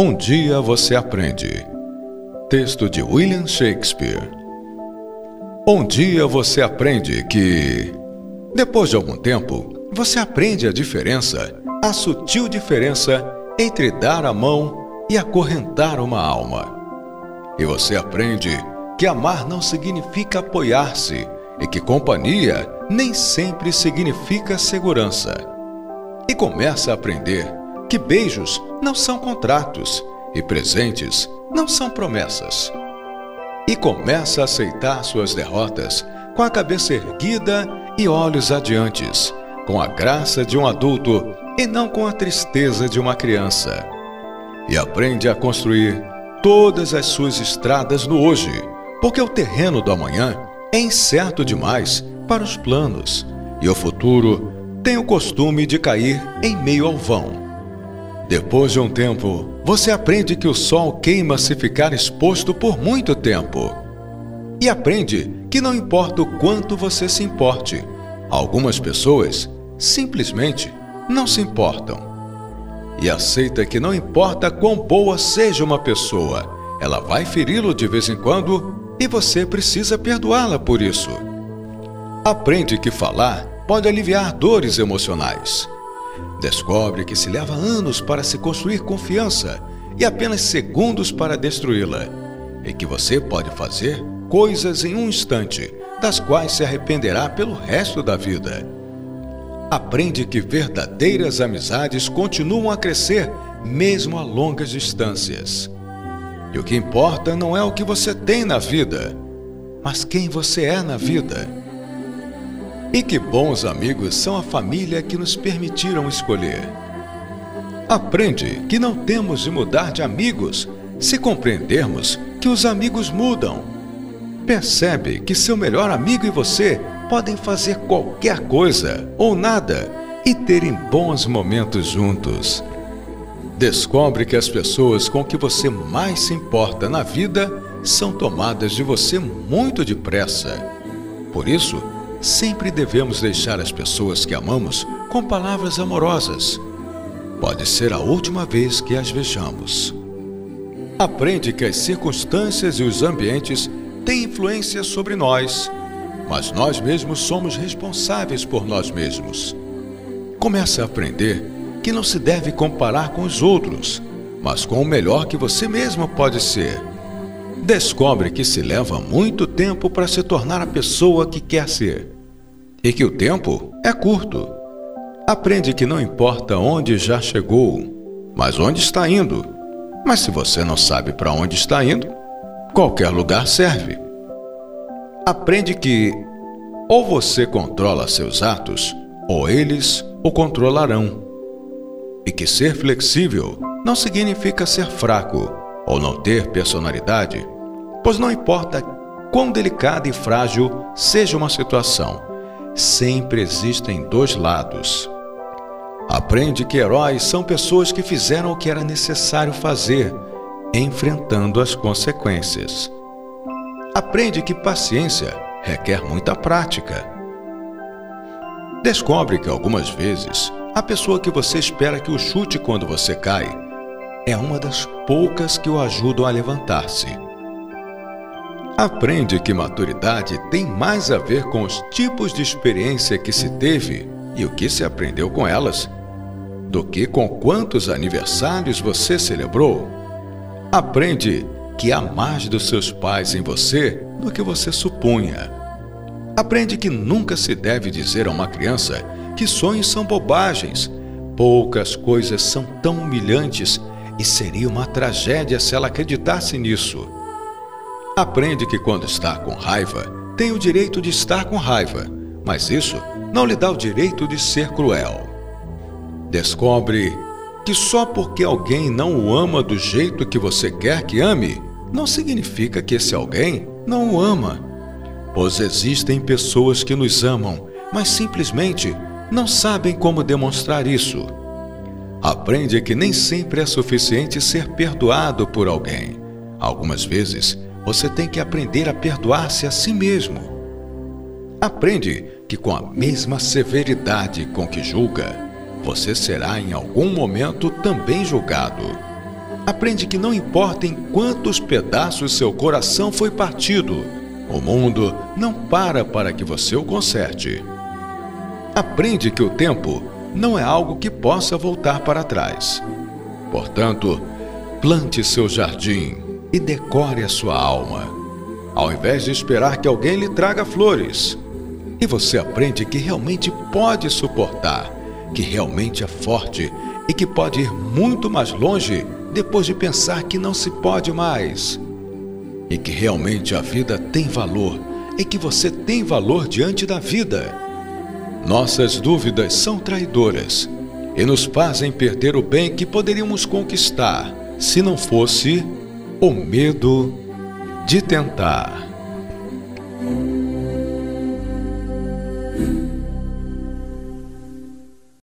Um dia você aprende. Texto de William Shakespeare. Um dia você aprende que, depois de algum tempo, você aprende a diferença, a sutil diferença entre dar a mão e acorrentar uma alma. E você aprende que amar não significa apoiar-se e que companhia nem sempre significa segurança. E começa a aprender que beijos não são contratos e presentes não são promessas. E começa a aceitar suas derrotas com a cabeça erguida e olhos adiantes, com a graça de um adulto e não com a tristeza de uma criança. E aprende a construir todas as suas estradas no hoje porque o terreno do amanhã é incerto demais para os planos e o futuro tem o costume de cair em meio ao vão. Depois de um tempo, você aprende que o sol queima se ficar exposto por muito tempo. E aprende que não importa o quanto você se importe, algumas pessoas simplesmente não se importam. E aceita que não importa quão boa seja uma pessoa, ela vai feri-lo de vez em quando e você precisa perdoá-la por isso. Aprende que falar pode aliviar dores emocionais. Descobre que se leva anos para se construir confiança e apenas segundos para destruí-la, e que você pode fazer coisas em um instante, das quais se arrependerá pelo resto da vida. Aprende que verdadeiras amizades continuam a crescer mesmo a longas distâncias. E o que importa não é o que você tem na vida, mas quem você é na vida. E que bons amigos são a família que nos permitiram escolher. Aprende que não temos de mudar de amigos se compreendermos que os amigos mudam. Percebe que seu melhor amigo e você podem fazer qualquer coisa ou nada e terem bons momentos juntos. Descobre que as pessoas com que você mais se importa na vida são tomadas de você muito depressa. Por isso, sempre devemos deixar as pessoas que amamos com palavras amorosas. Pode ser a última vez que as vejamos. Aprende que as circunstâncias e os ambientes têm influência sobre nós, mas nós mesmos somos responsáveis por nós mesmos. Comece a aprender que não se deve comparar com os outros, mas com o melhor que você mesmo pode ser. Descobre que se leva muito tempo para se tornar a pessoa que quer ser e que o tempo é curto. Aprende que não importa onde já chegou, mas onde está indo. Mas se você não sabe para onde está indo, qualquer lugar serve. Aprende que ou você controla seus atos, ou eles o controlarão e que ser flexível não significa ser fraco ou não ter personalidade, pois não importa quão delicada e frágil seja uma situação, sempre existem dois lados. Aprende que heróis são pessoas que fizeram o que era necessário fazer, enfrentando as consequências. Aprende que paciência requer muita prática. Descobre que algumas vezes a pessoa que você espera que o chute quando você cai é uma das poucas que o ajudam a levantar-se. Aprende que maturidade tem mais a ver com os tipos de experiência que se teve e o que se aprendeu com elas, do que com quantos aniversários você celebrou. Aprende que há mais dos seus pais em você do que você supunha. Aprende que nunca se deve dizer a uma criança que sonhos são bobagens. Poucas coisas são tão humilhantes e seria uma tragédia se ela acreditasse nisso. Aprende que quando está com raiva, tem o direito de estar com raiva, mas isso não lhe dá o direito de ser cruel. Descobre que só porque alguém não o ama do jeito que você quer que ame, não significa que esse alguém não o ama. Pois existem pessoas que nos amam, mas simplesmente não sabem como demonstrar isso. Aprende que nem sempre é suficiente ser perdoado por alguém. Algumas vezes, você tem que aprender a perdoar-se a si mesmo. Aprende que, com a mesma severidade com que julga, você será em algum momento também julgado. Aprende que não importa em quantos pedaços seu coração foi partido, o mundo não para para que você o conserte. Aprende que o tempo não é algo que possa voltar para trás. Portanto, plante seu jardim e decore a sua alma, ao invés de esperar que alguém lhe traga flores. E você aprende que realmente pode suportar, que realmente é forte e que pode ir muito mais longe depois de pensar que não se pode mais. E que realmente a vida tem valor e que você tem valor diante da vida. Nossas dúvidas são traidoras e nos fazem perder o bem que poderíamos conquistar se não fosse o medo de tentar.